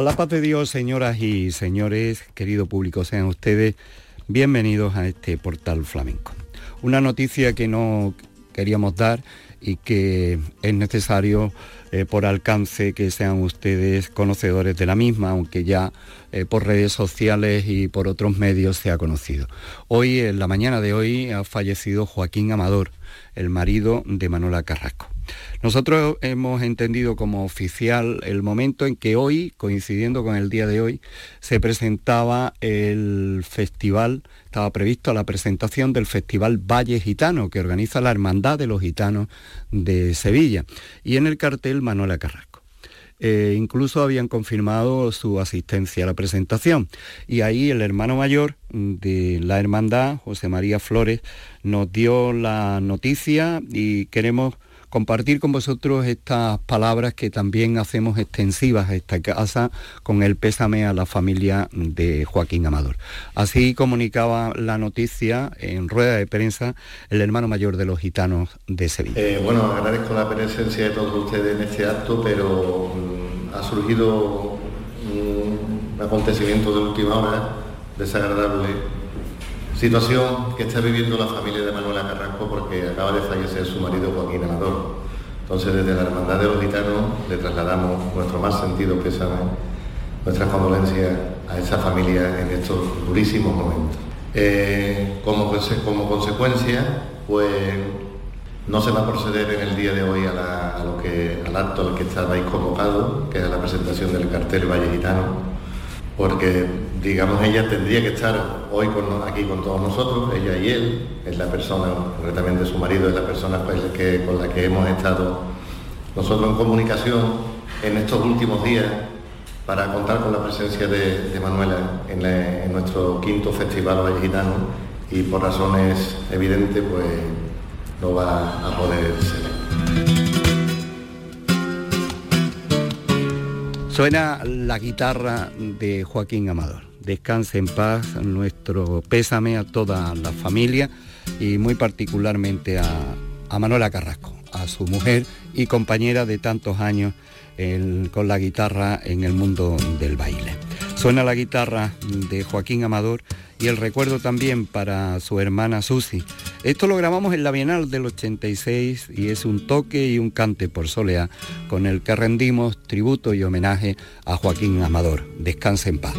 A la paz de Dios, señoras y señores, querido público, sean ustedes bienvenidos a este portal flamenco. Una noticia que no queríamos dar y que es necesario eh, por alcance que sean ustedes conocedores de la misma, aunque ya eh, por redes sociales y por otros medios se ha conocido. Hoy, en la mañana de hoy, ha fallecido Joaquín Amador, el marido de Manuela Carrasco. Nosotros hemos entendido como oficial el momento en que hoy, coincidiendo con el día de hoy, se presentaba el festival, estaba previsto la presentación del Festival Valle Gitano, que organiza la Hermandad de los Gitanos de Sevilla, y en el cartel Manuela Carrasco. Eh, incluso habían confirmado su asistencia a la presentación. Y ahí el hermano mayor de la hermandad, José María Flores, nos dio la noticia y queremos compartir con vosotros estas palabras que también hacemos extensivas a esta casa con el pésame a la familia de Joaquín Amador. Así comunicaba la noticia en rueda de prensa el hermano mayor de los gitanos de Sevilla. Eh, bueno, agradezco la presencia de todos ustedes en este acto, pero mm, ha surgido un acontecimiento de última hora desagradable Situación que está viviendo la familia de Manuela Carrasco porque acaba de fallecer su marido Joaquín Amador. Entonces desde la Hermandad de los Gitanos le trasladamos nuestro más sentido pésame, nuestras condolencias a esa familia en estos durísimos momentos. Eh, como, consecuencia, pues no se va a proceder en el día de hoy al acto al que estabais convocado, que es la presentación del cartel Valle Gitano, porque digamos ella tendría que estar hoy aquí con todos nosotros, ella y él, es la persona, concretamente su marido es la persona con la que hemos estado nosotros en comunicación en estos últimos días para contar con la presencia de, Manuela en, nuestro quinto festival Valle Gitano y por razones evidentes pues no va a poder ser. Suena la guitarra de Joaquín Amador. Descanse en paz, nuestro pésame a toda la familia y muy particularmente a, Manuela Carrasco, a su mujer y compañera de tantos años con la guitarra en el mundo del baile. Suena la guitarra de Joaquín Amador y el recuerdo también para su hermana Susi. Esto lo grabamos en la Bienal del 86 y es un toque y un cante por soleá con el que rendimos tributo y homenaje a Joaquín Amador. Descanse en paz.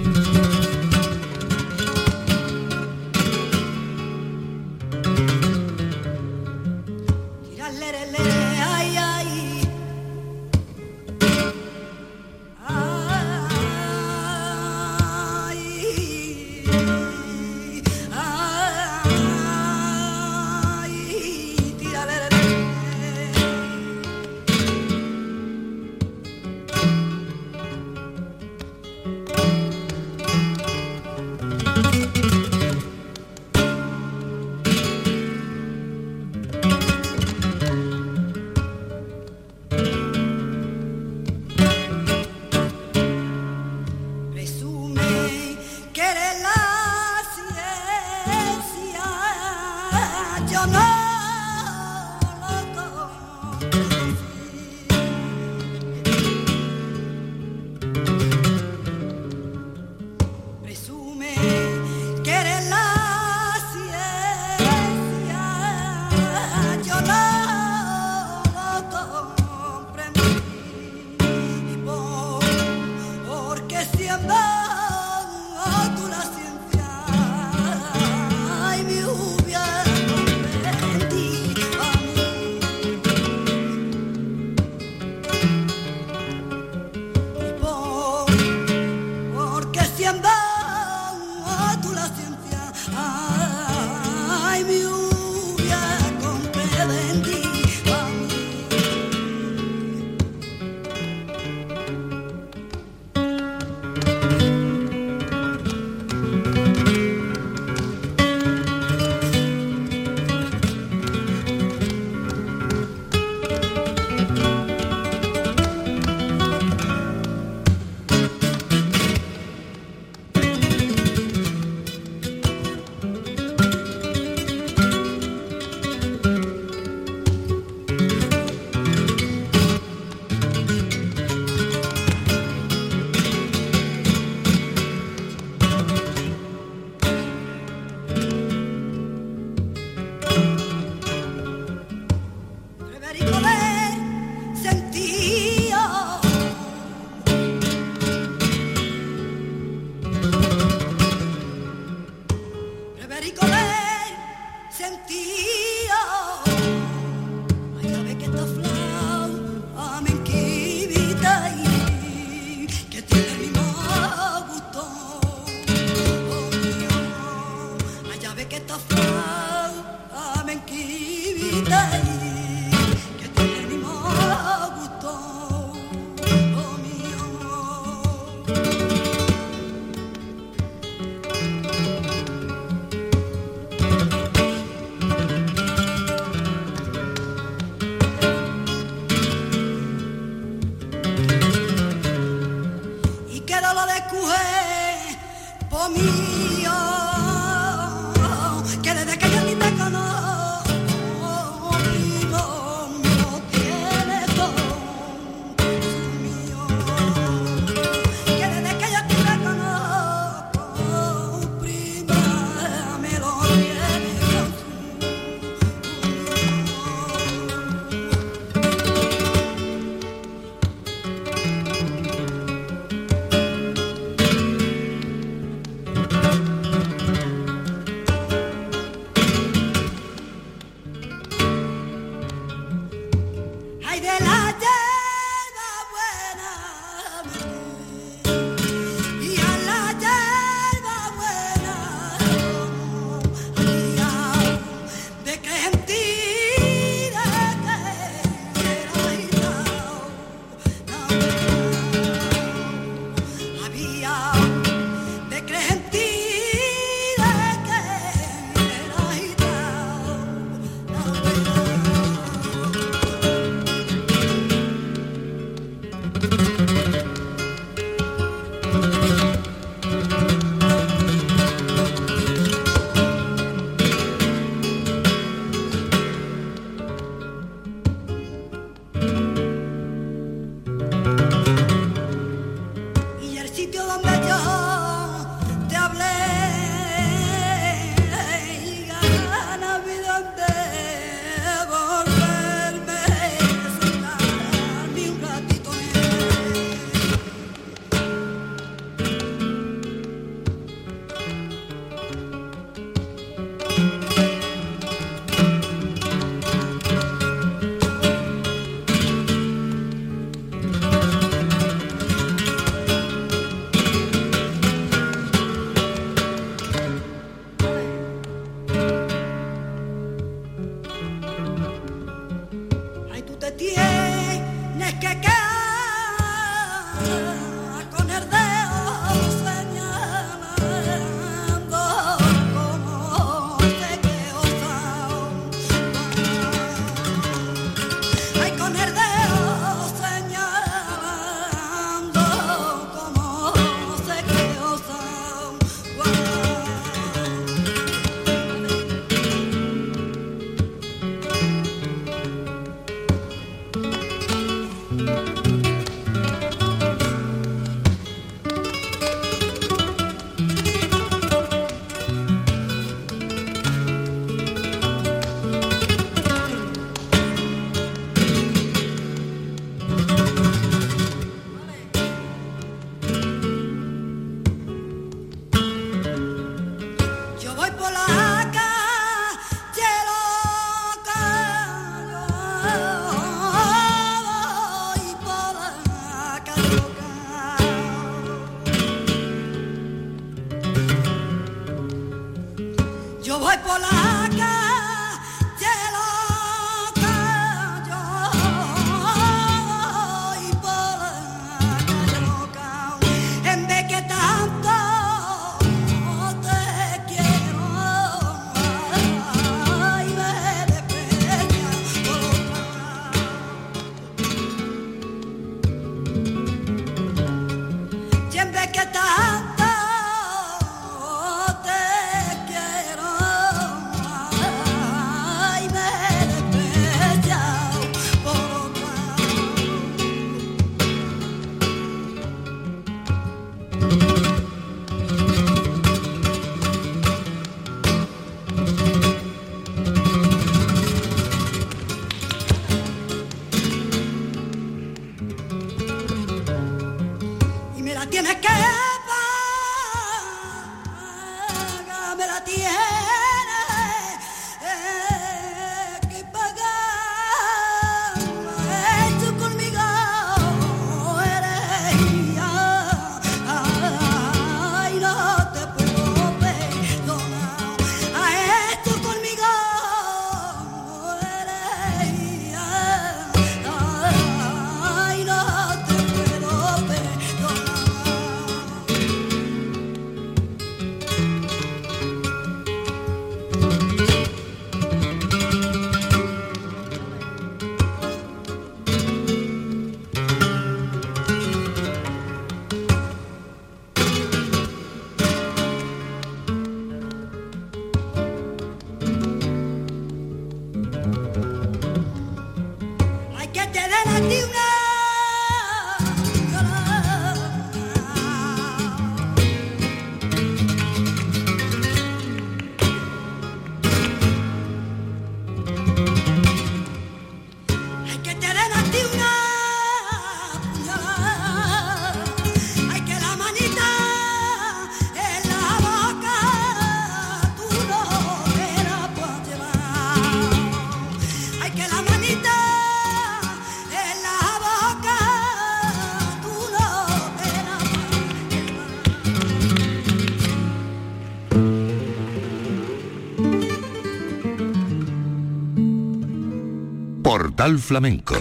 Flamenco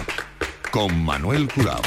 con Manuel Curao.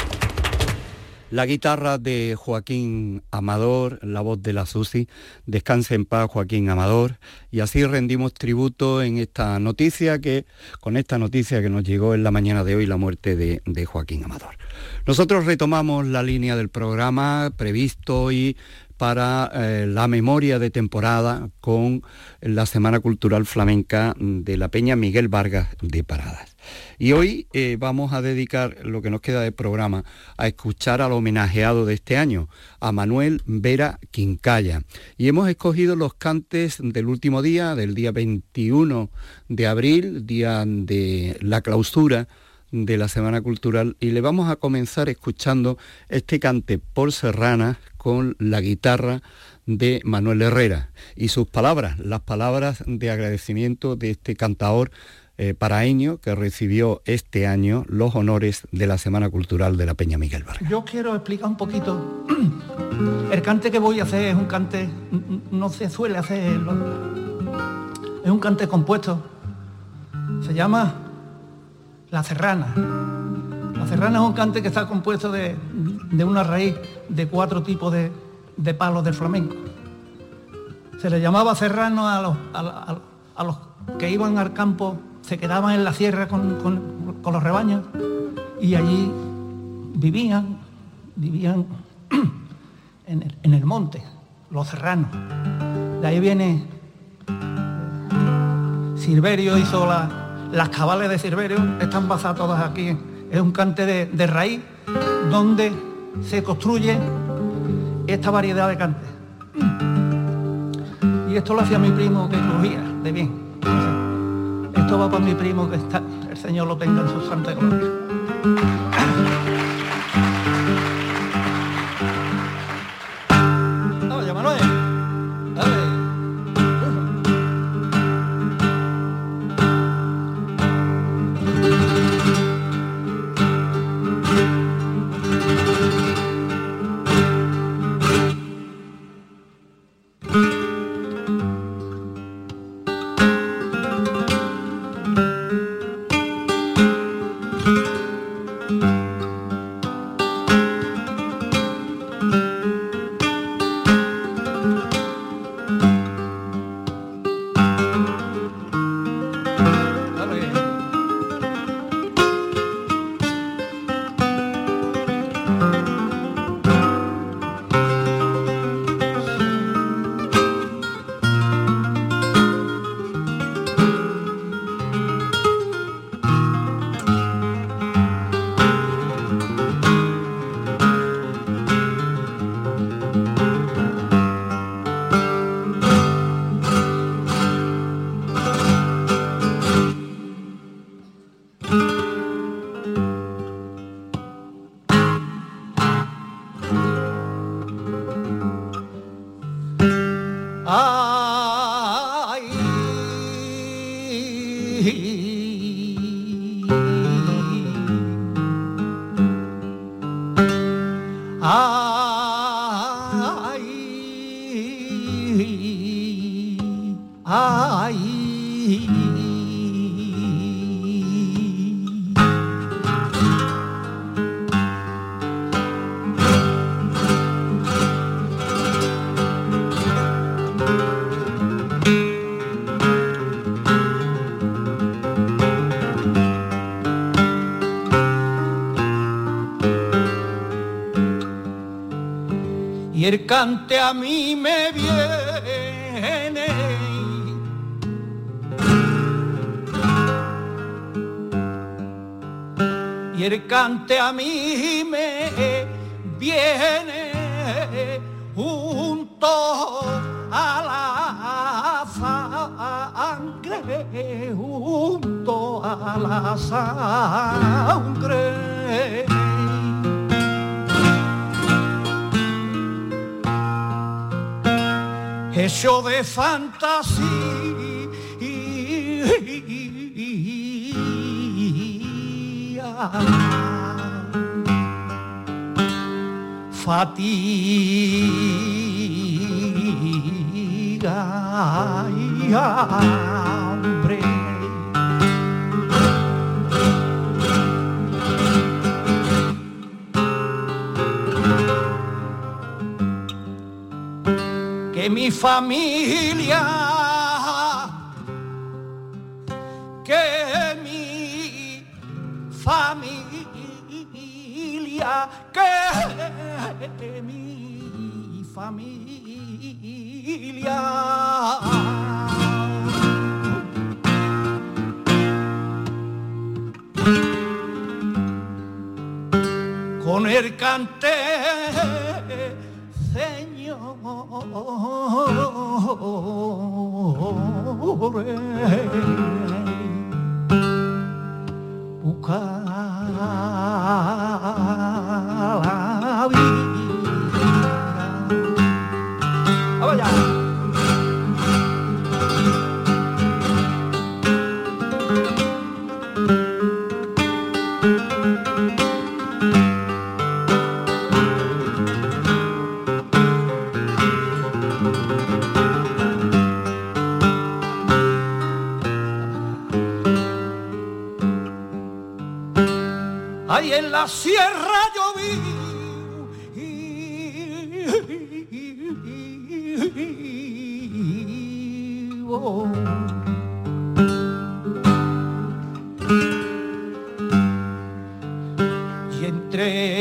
La guitarra de Joaquín Amador, la voz de la Susi, descanse en paz Joaquín Amador, y así rendimos tributo en esta noticia que, con esta noticia que nos llegó en la mañana de hoy, la muerte de, de Joaquín Amador. Nosotros retomamos la línea del programa previsto hoy para eh, la memoria de temporada con la Semana Cultural Flamenca de la Peña Miguel Vargas de Paradas. Y hoy eh, vamos a dedicar lo que nos queda de programa a escuchar al homenajeado de este año, a Manuel Vera Quincaya. Y hemos escogido los cantes del último día, del día 21 de abril, día de la clausura de la Semana Cultural y le vamos a comenzar escuchando este cante por Serrana con la guitarra de Manuel Herrera y sus palabras, las palabras de agradecimiento de este cantador eh, paraeño que recibió este año los honores de la Semana Cultural de la Peña Miguel Vargas. Yo quiero explicar un poquito, el cante que voy a hacer es un cante, no se suele hacer, es un cante compuesto, se llama la serrana. La serrana es un cante que está compuesto de, una raíz de cuatro tipos de, palos del flamenco. Se le llamaba serrano a los, a, los, que iban al campo, se quedaban en la sierra con, los rebaños y allí vivían, vivían en el, monte, los serranos. De ahí viene Silverio hizo la, las cabales de Cerverio están basadas todas aquí. Es un cante de, raíz donde se construye esta variedad de cantes. Y esto lo hacía mi primo que crujía de bien. Esto va para mi primo que está, el Señor lo tenga en su santa gloria. El cante a mí me viene. Y el cante a mí me viene junto a la sangre, junto a la sangre. De fantasía. Fatiga Que mi familia que mi familia. Con el cante, Bukawi y en la sierra yo vivo. Y entre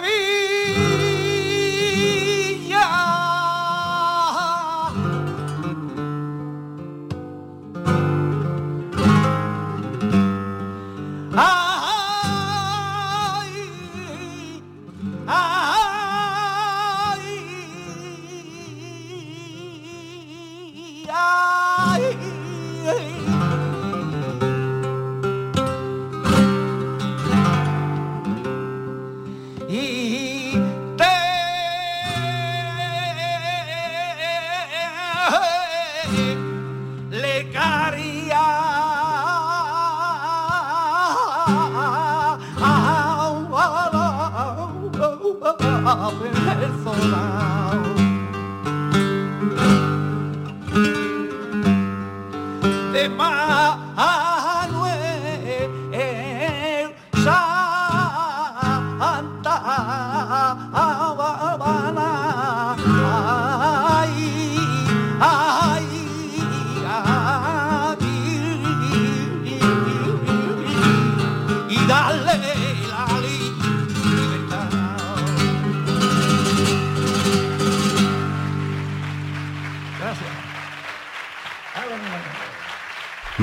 me.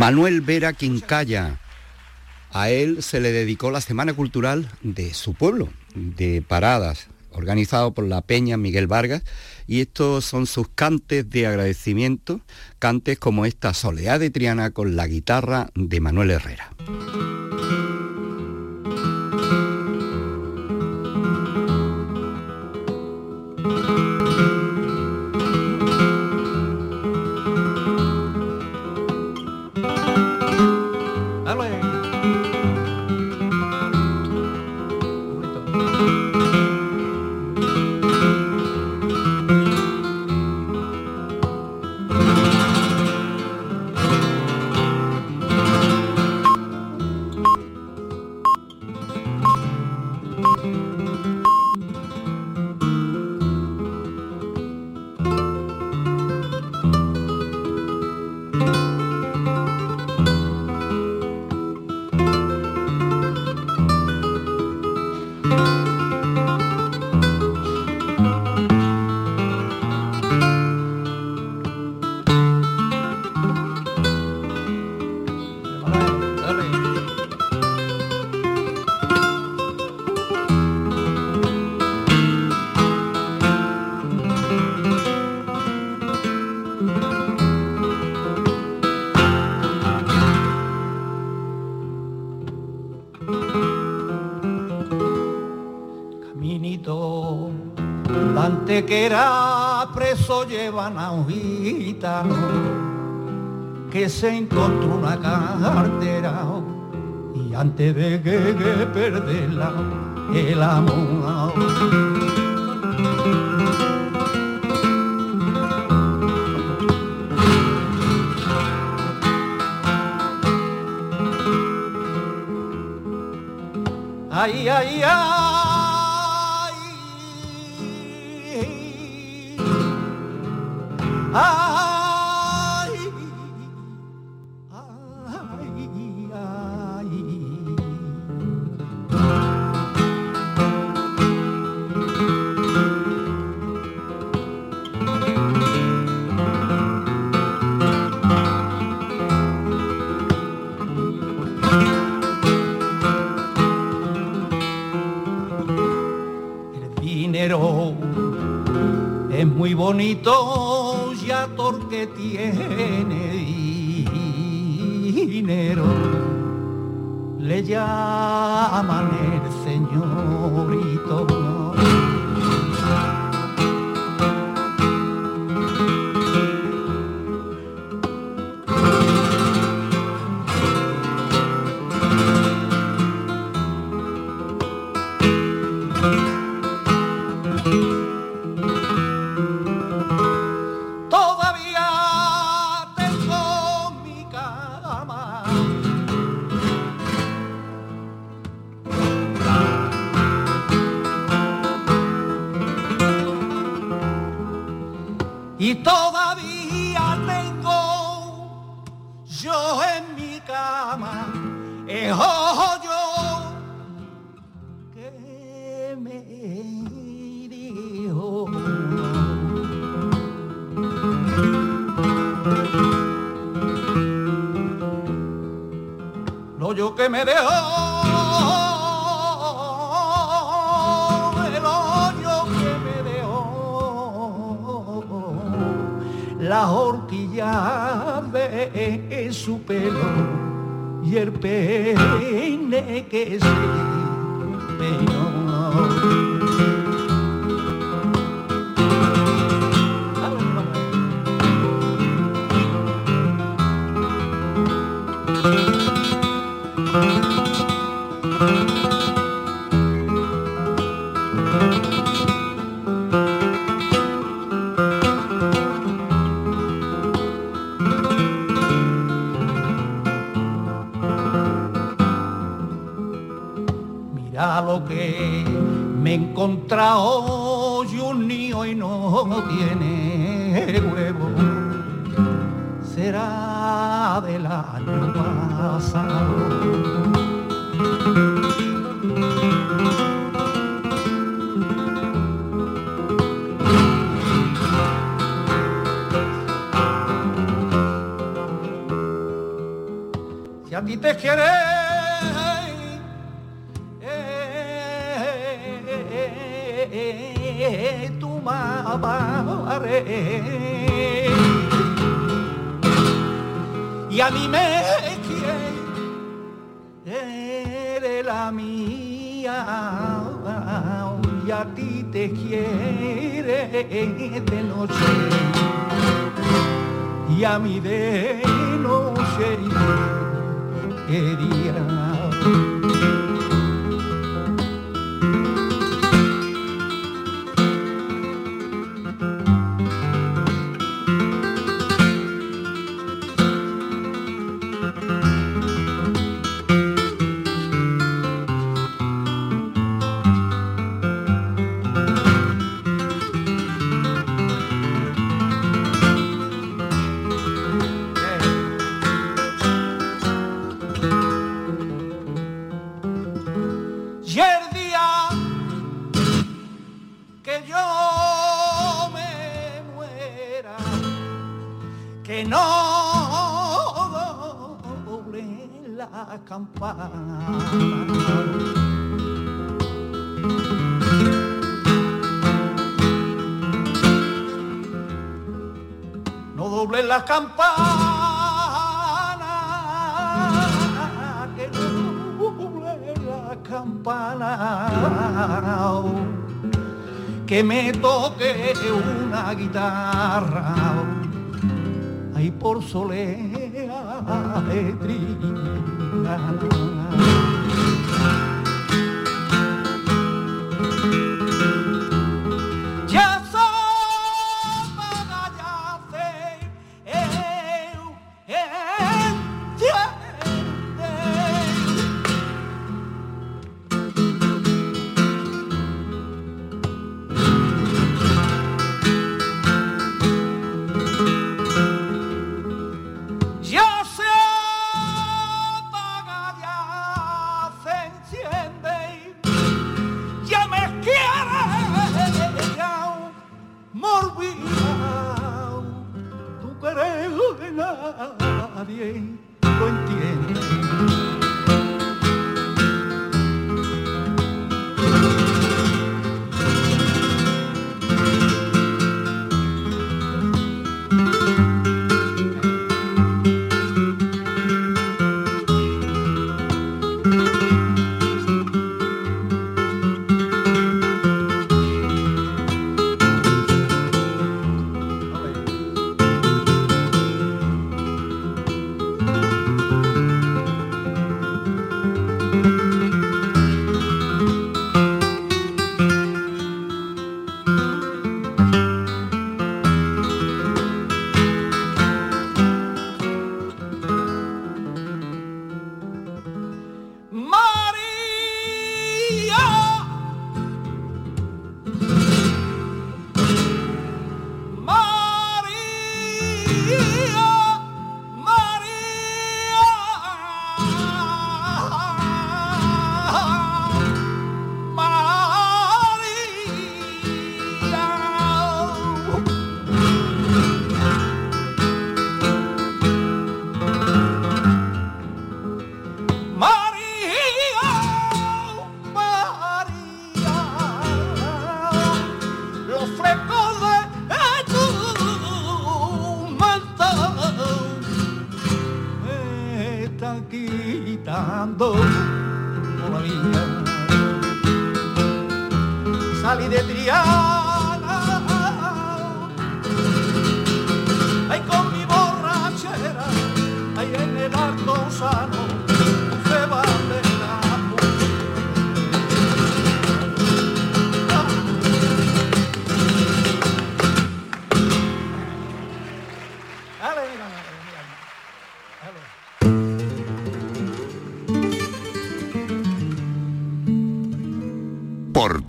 Manuel Vera Quincaya. A él se le dedicó la Semana Cultural de su pueblo, de Paradas, organizado por la Peña Miguel Vargas, y estos son sus cantes de agradecimiento, cantes como esta Soleá de Triana con la guitarra de Manuel Herrera. Que era preso llevan a un gitano que se encontró una cartera y antes de que, que perderla el amor. Ay, ay, ay. Bonito Ti te quieres tu madre y a mí me quiere la mía y a ti te quiere de noche. Y a mí de quería la campana, que me toque una guitarra, ahí por solea de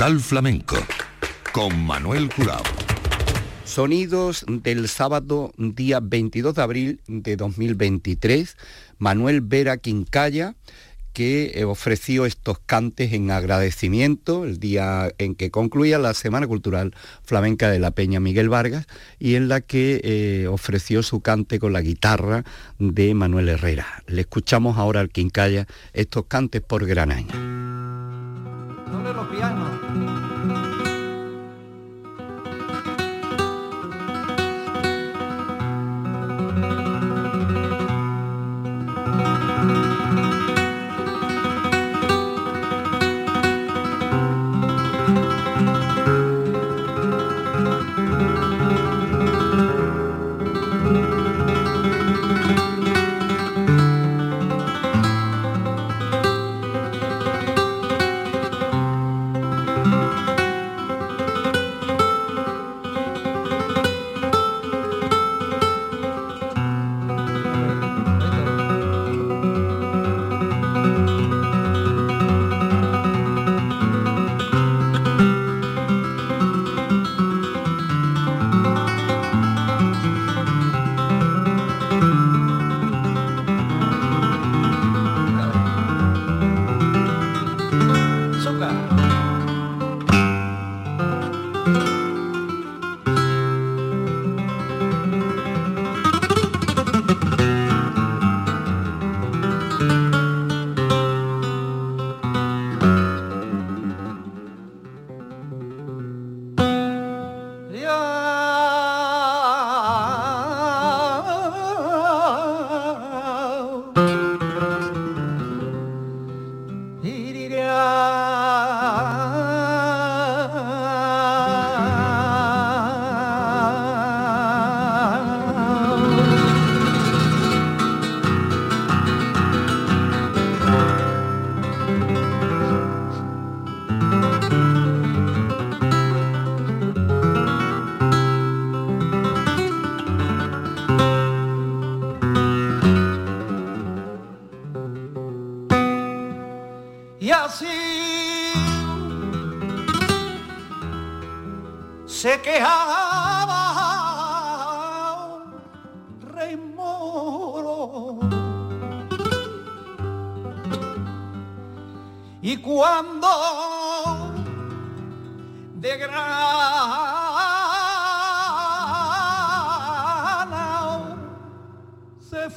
Portal Flamenco con Manuel Curao. Sonidos del sábado día 22 de abril de 2023. Manuel Vera Quincaya que eh, ofreció estos cantes en agradecimiento el día en que concluía la Semana Cultural Flamenca de la Peña Miguel Vargas y en la que eh, ofreció su cante con la guitarra de Manuel Herrera. Le escuchamos ahora al Quincaya estos cantes por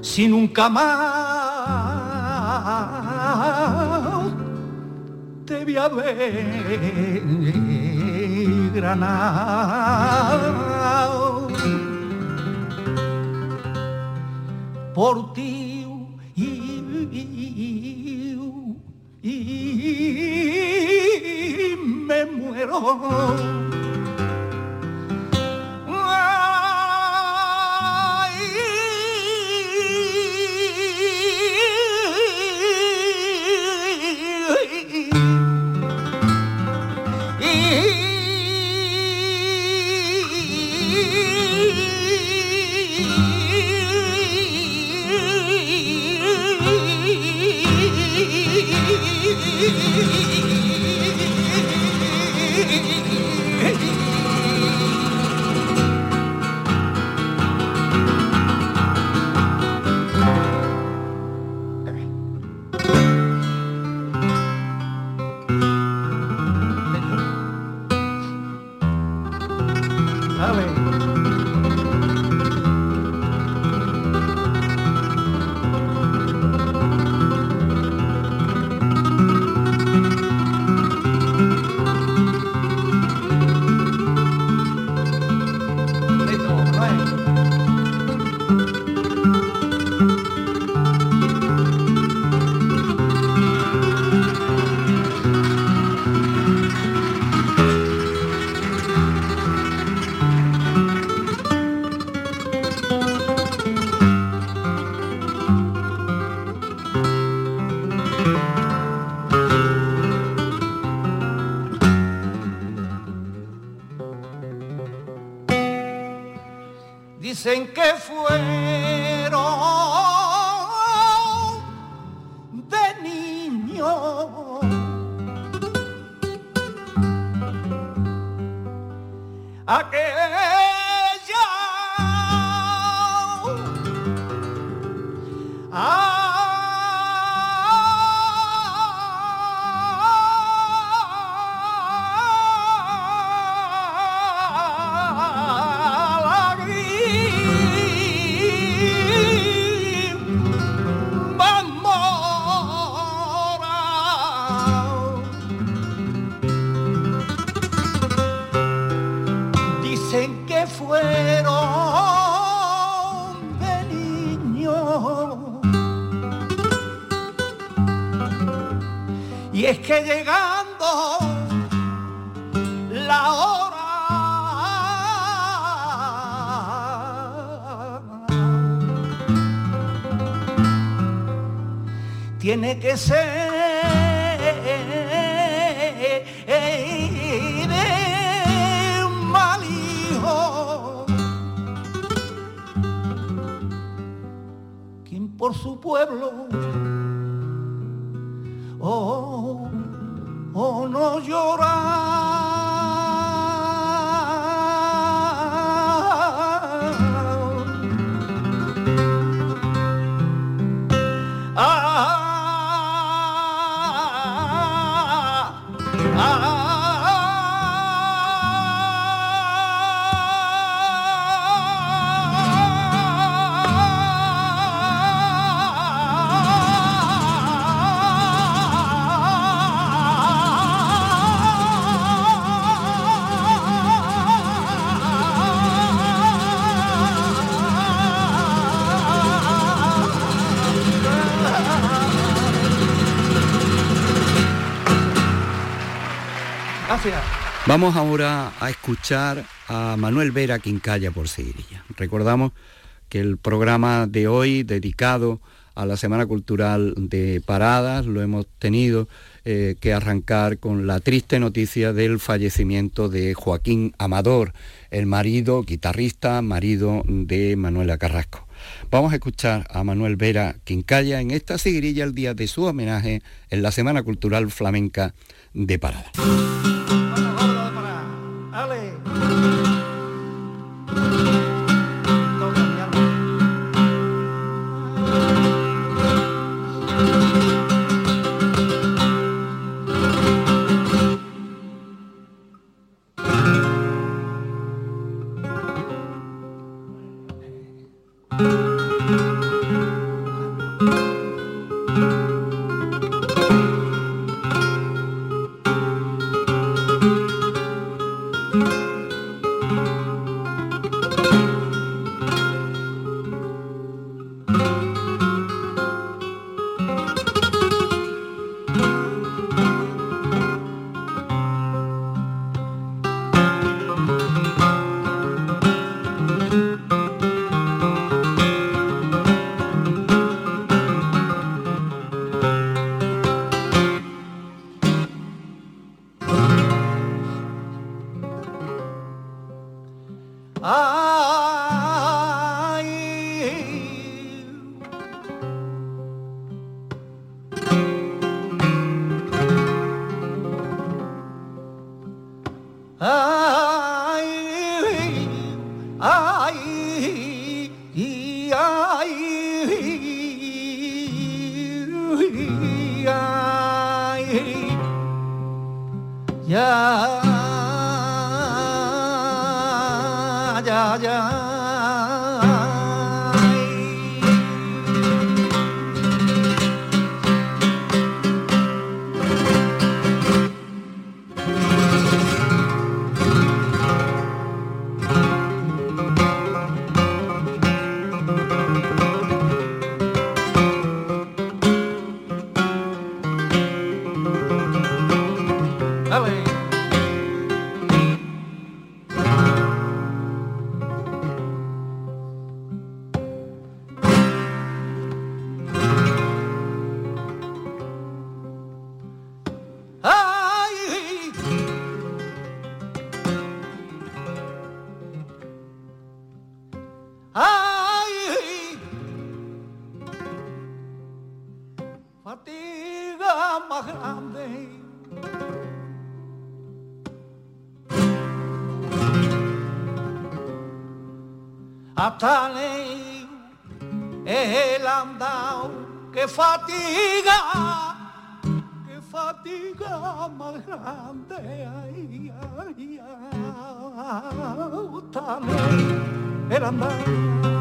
si nunca más te voy a ver por ti y me muero I can't. Que llegando la hora. Tiene que ser mal hijo quien por su pueblo no llorar. Vamos ahora a escuchar a Manuel Vera Quincalla por Seguirilla. Recordamos que el programa de hoy dedicado a la Semana Cultural de Paradas lo hemos tenido eh, que arrancar con la triste noticia del fallecimiento de Joaquín Amador, el marido, guitarrista, marido de Manuela Carrasco. Vamos a escuchar a Manuel Vera Quincalla en esta seguirilla el día de su homenaje en la Semana Cultural Flamenca de Paradas. Ay, 啊啊 Hasta el andao que fatiga fatiga más grande. Ay, ay, ay, el andar.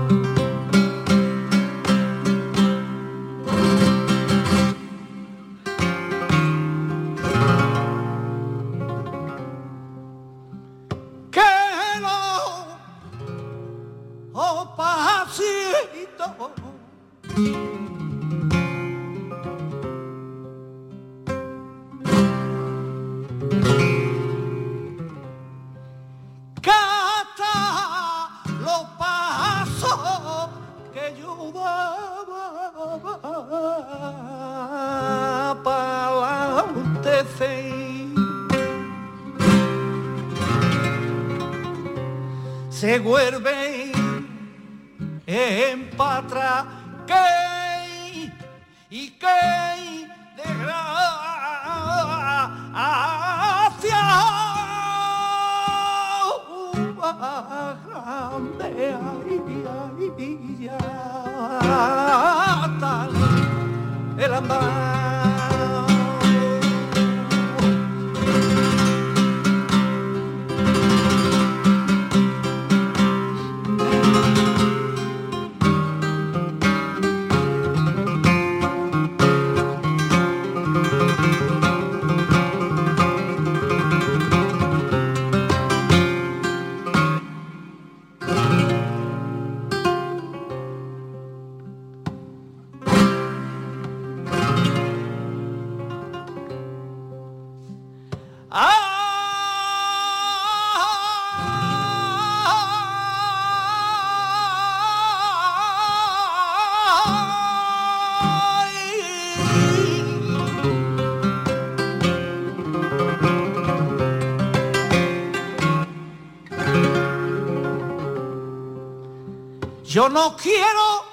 Yo no quiero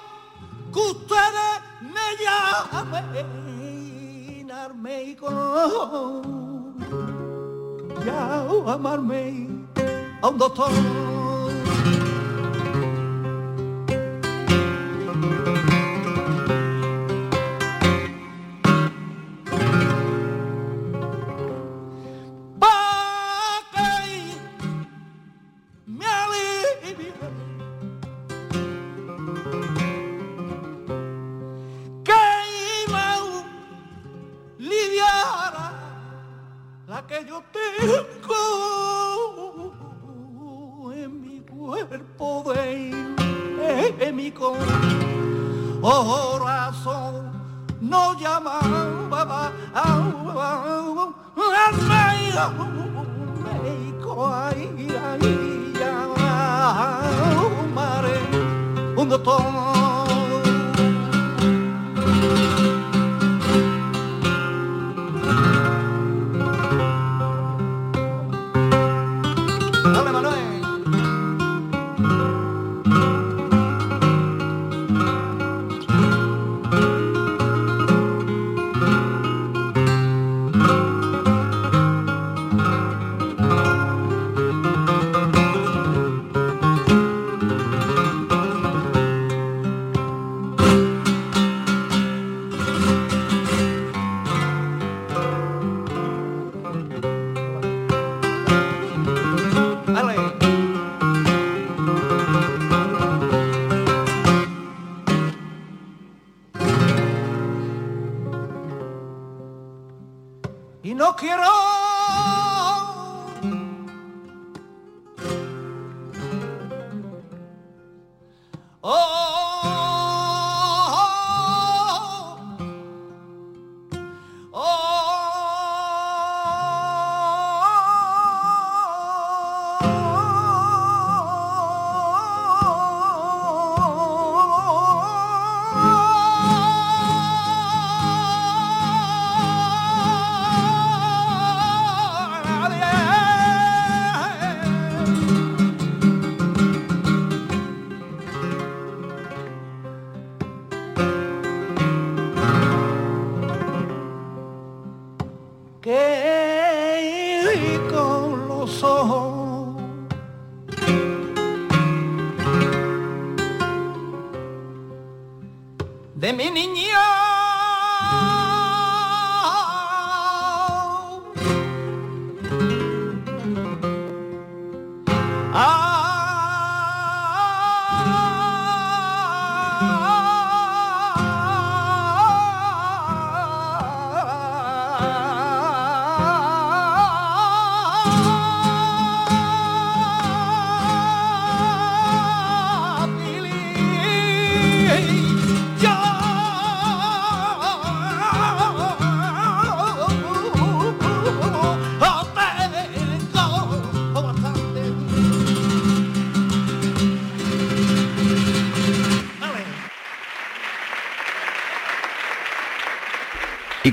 que ustedes me llamen armeico, ya amarme a un doctor.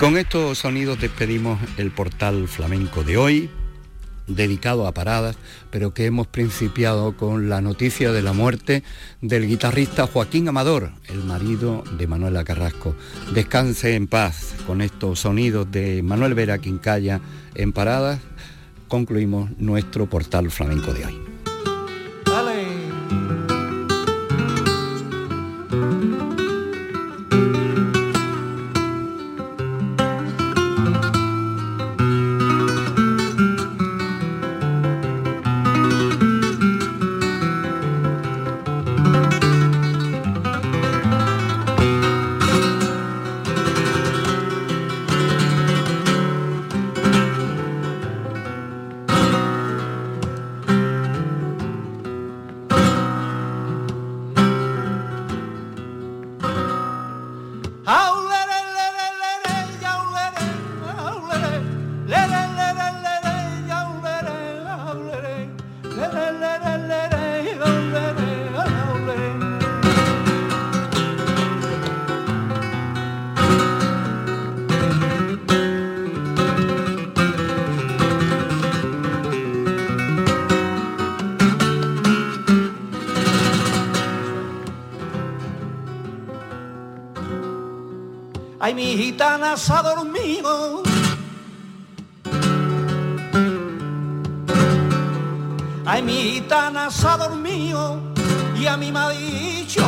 Con estos sonidos despedimos el portal flamenco de hoy, dedicado a paradas, pero que hemos principiado con la noticia de la muerte del guitarrista Joaquín Amador, el marido de Manuela Carrasco. Descanse en paz con estos sonidos de Manuel Vera Quincaya en paradas. Concluimos nuestro portal flamenco de hoy. Mi gitana se ha dormido. Ay, mi gitana se ha dormido y a mí me ha dicho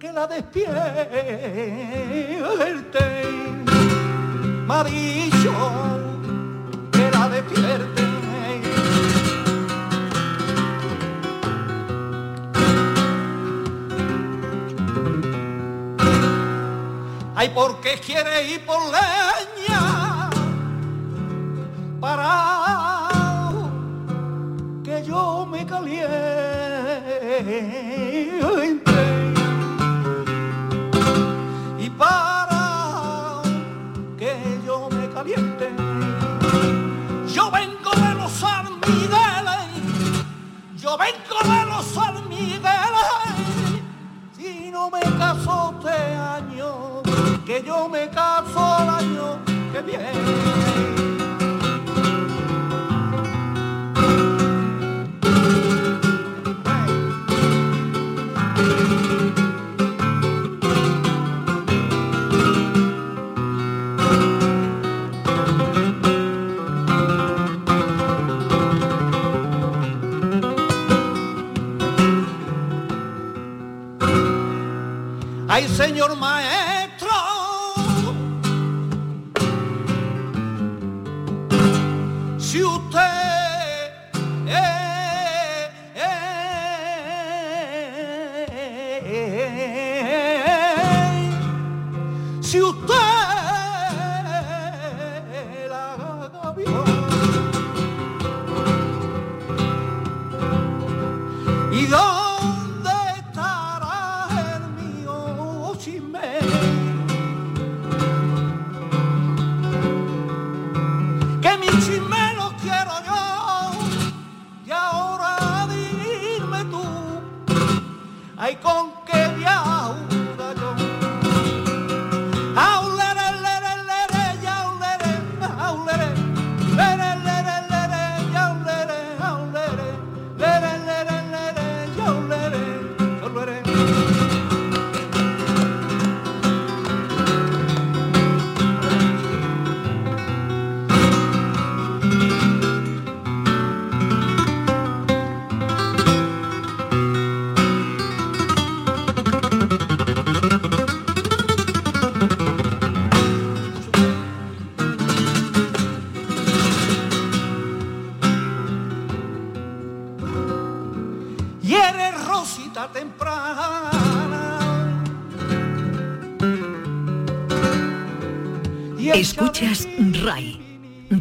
que la despierte. Me ha dicho que la despierte. Ay, porque quiere ir por leña para que yo me caliente y para que yo me caliente. Yo vengo de los San yo vengo de los San si no me caso este año que yo me caso el año que viene. Ay, señor maestro. Con